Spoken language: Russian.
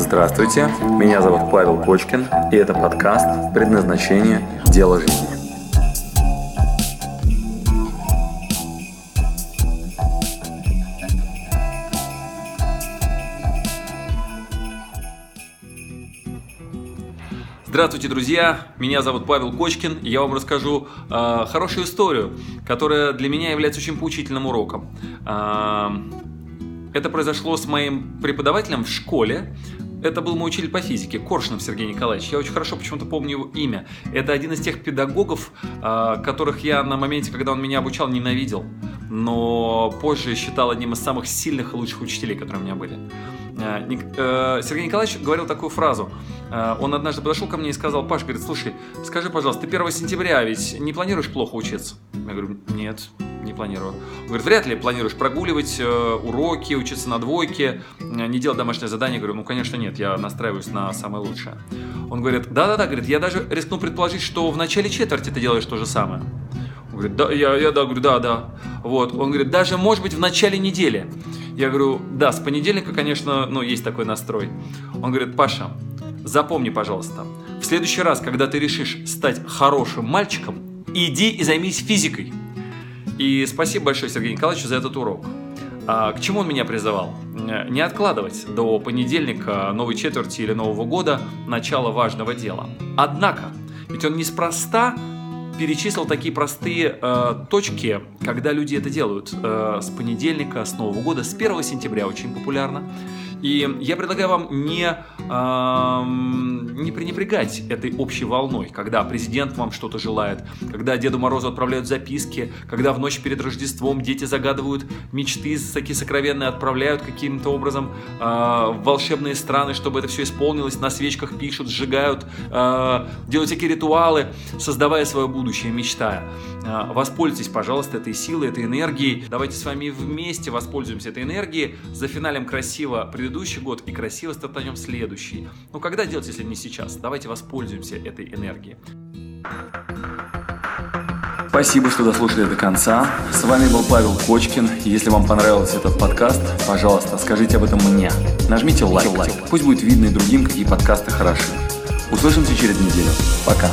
Здравствуйте, меня зовут Павел Кочкин, и это подкаст «Предназначение. Дело жизни». Здравствуйте, друзья! Меня зовут Павел Кочкин, и я вам расскажу э, хорошую историю, которая для меня является очень поучительным уроком. Э, это произошло с моим преподавателем в школе. Это был мой учитель по физике, Коршунов Сергей Николаевич. Я очень хорошо почему-то помню его имя. Это один из тех педагогов, а, которых я на моменте, когда он меня обучал, ненавидел. Но позже считал одним из самых сильных и лучших учителей, которые у меня были. А, э, Сергей Николаевич говорил такую фразу. А, он однажды подошел ко мне и сказал, Паш, говорит, слушай, скажи, пожалуйста, ты 1 сентября ведь не планируешь плохо учиться? Я говорю, нет, не планирую. Он говорит, вряд ли планируешь прогуливать э, уроки, учиться на двойке, э, не делать домашнее задание. Я говорю, ну, конечно, нет, я настраиваюсь на самое лучшее. Он говорит, да-да-да, говорит, я даже рискну предположить, что в начале четверти ты делаешь то же самое. Он говорит, да, я, я да, говорю, да, да. Вот, он говорит, даже, может быть, в начале недели. Я говорю, да, с понедельника, конечно, ну, есть такой настрой. Он говорит, Паша, запомни, пожалуйста, в следующий раз, когда ты решишь стать хорошим мальчиком, иди и займись физикой. И спасибо большое Сергею Николаевичу за этот урок. А, к чему он меня призывал? Не откладывать до понедельника, новой четверти или Нового года начало важного дела. Однако, ведь он неспроста перечислил такие простые э, точки, когда люди это делают. Э, с понедельника, с Нового года, с 1 сентября очень популярно. И я предлагаю вам не, э, не пренебрегать этой общей волной, когда президент вам что-то желает, когда Деду Морозу отправляют записки, когда в ночь перед Рождеством дети загадывают мечты такие сокровенные, отправляют каким-то образом э, в волшебные страны, чтобы это все исполнилось, на свечках пишут, сжигают, э, делают всякие ритуалы, создавая свое будущее, мечтая. Э, воспользуйтесь, пожалуйста, этой силой, этой энергией. Давайте с вами вместе воспользуемся этой энергией, за финалем красиво предыдущий предыдущий год и красиво стартанем следующий. Ну когда делать, если не сейчас? Давайте воспользуемся этой энергией. Спасибо, что дослушали до конца. С вами был Павел Кочкин. Если вам понравился этот подкаст, пожалуйста, скажите об этом мне. Нажмите лайк. лайк. Пусть будет видно и другим, какие подкасты хороши. Услышимся через неделю. Пока.